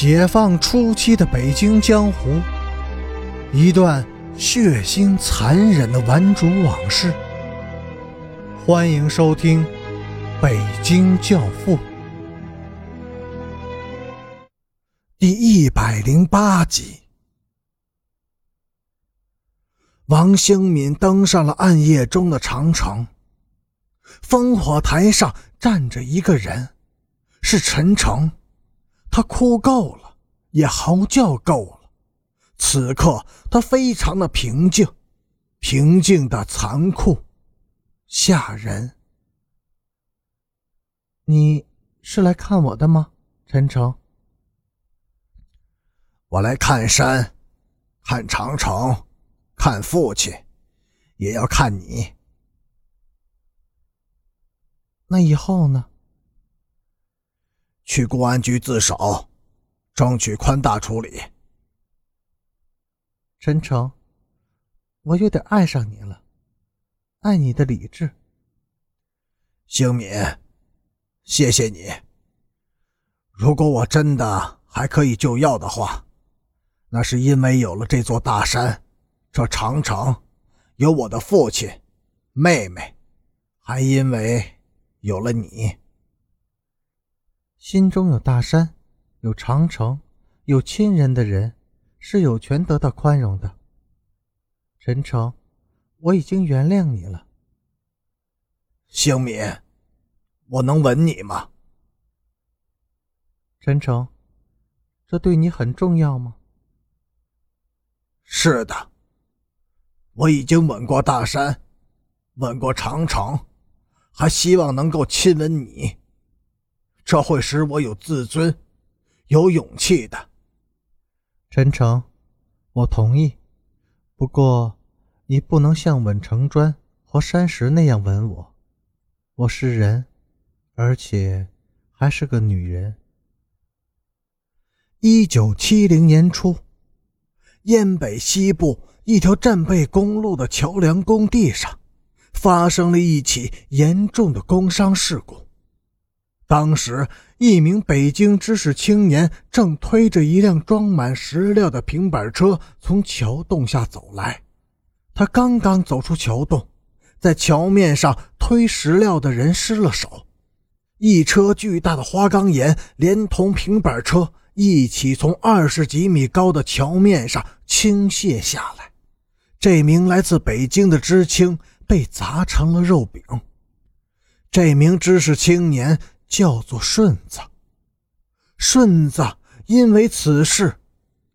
解放初期的北京江湖，一段血腥残忍的顽主往事。欢迎收听《北京教父》第一百零八集。王兴敏登上了暗夜中的长城，烽火台上站着一个人，是陈诚。他哭够了，也嚎叫够了。此刻他非常的平静，平静的残酷，吓人。你是来看我的吗，陈诚？我来看山，看长城，看父亲，也要看你。那以后呢？去公安局自首，争取宽大处理。陈诚，我有点爱上你了，爱你的理智。星敏，谢谢你。如果我真的还可以救药的话，那是因为有了这座大山，这长城，有我的父亲、妹妹，还因为有了你。心中有大山，有长城，有亲人的人，是有权得到宽容的。陈诚，我已经原谅你了。星敏，我能吻你吗？陈诚，这对你很重要吗？是的，我已经吻过大山，吻过长城，还希望能够亲吻你。这会使我有自尊、有勇气的，陈诚，我同意。不过，你不能像吻城砖和山石那样吻我。我是人，而且还是个女人。一九七零年初，燕北西部一条战备公路的桥梁工地上，发生了一起严重的工伤事故。当时，一名北京知识青年正推着一辆装满石料的平板车从桥洞下走来。他刚刚走出桥洞，在桥面上推石料的人失了手，一车巨大的花岗岩连同平板车一起从二十几米高的桥面上倾泻下来。这名来自北京的知青被砸成了肉饼。这名知识青年。叫做顺子，顺子因为此事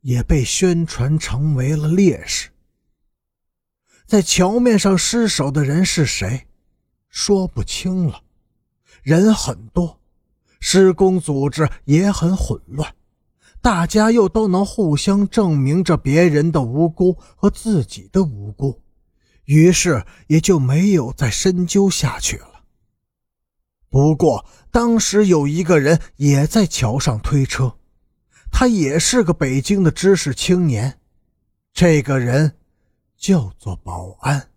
也被宣传成为了烈士。在桥面上失手的人是谁，说不清了。人很多，施工组织也很混乱，大家又都能互相证明着别人的无辜和自己的无辜，于是也就没有再深究下去了。不过，当时有一个人也在桥上推车，他也是个北京的知识青年。这个人叫做保安。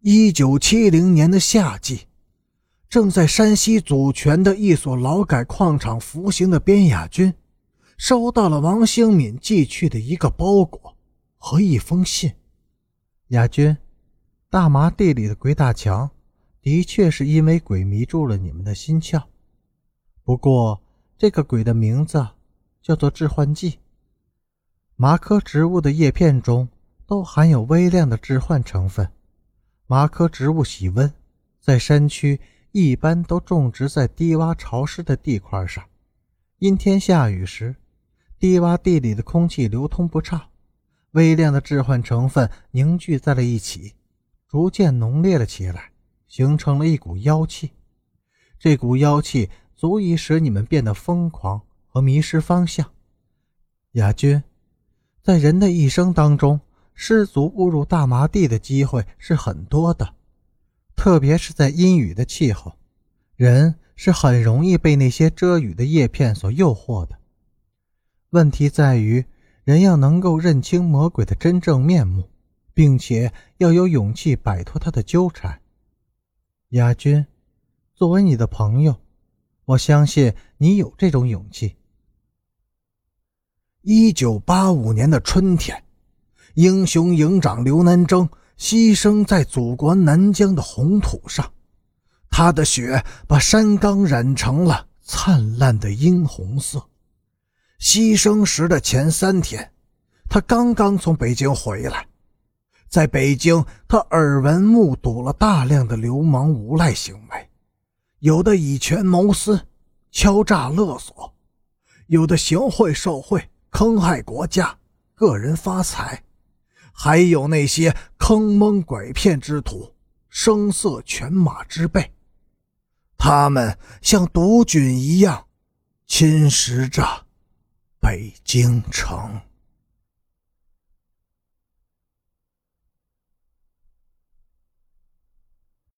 一九七零年的夏季，正在山西祖泉的一所劳改矿场服刑的边亚军，收到了王兴敏寄去的一个包裹和一封信。亚军，大麻地里的鬼打墙。的确是因为鬼迷住了你们的心窍，不过这个鬼的名字叫做致幻剂。麻科植物的叶片中都含有微量的致幻成分。麻科植物喜温，在山区一般都种植在低洼潮湿的地块上。阴天下雨时，低洼地里的空气流通不畅，微量的致幻成分凝聚在了一起，逐渐浓烈了起来。形成了一股妖气，这股妖气足以使你们变得疯狂和迷失方向。亚军，在人的一生当中，失足误入大麻地的机会是很多的，特别是在阴雨的气候，人是很容易被那些遮雨的叶片所诱惑的。问题在于，人要能够认清魔鬼的真正面目，并且要有勇气摆脱他的纠缠。亚军，作为你的朋友，我相信你有这种勇气。一九八五年的春天，英雄营长刘南征牺牲在祖国南疆的红土上，他的血把山岗染成了灿烂的殷红色。牺牲时的前三天，他刚刚从北京回来，在北京，他耳闻目睹了大量的流氓无赖行为，有的以权谋私，敲诈勒索；有的行贿受贿。坑害国家、个人发财，还有那些坑蒙拐骗之徒、声色犬马之辈，他们像毒菌一样侵蚀着北京城。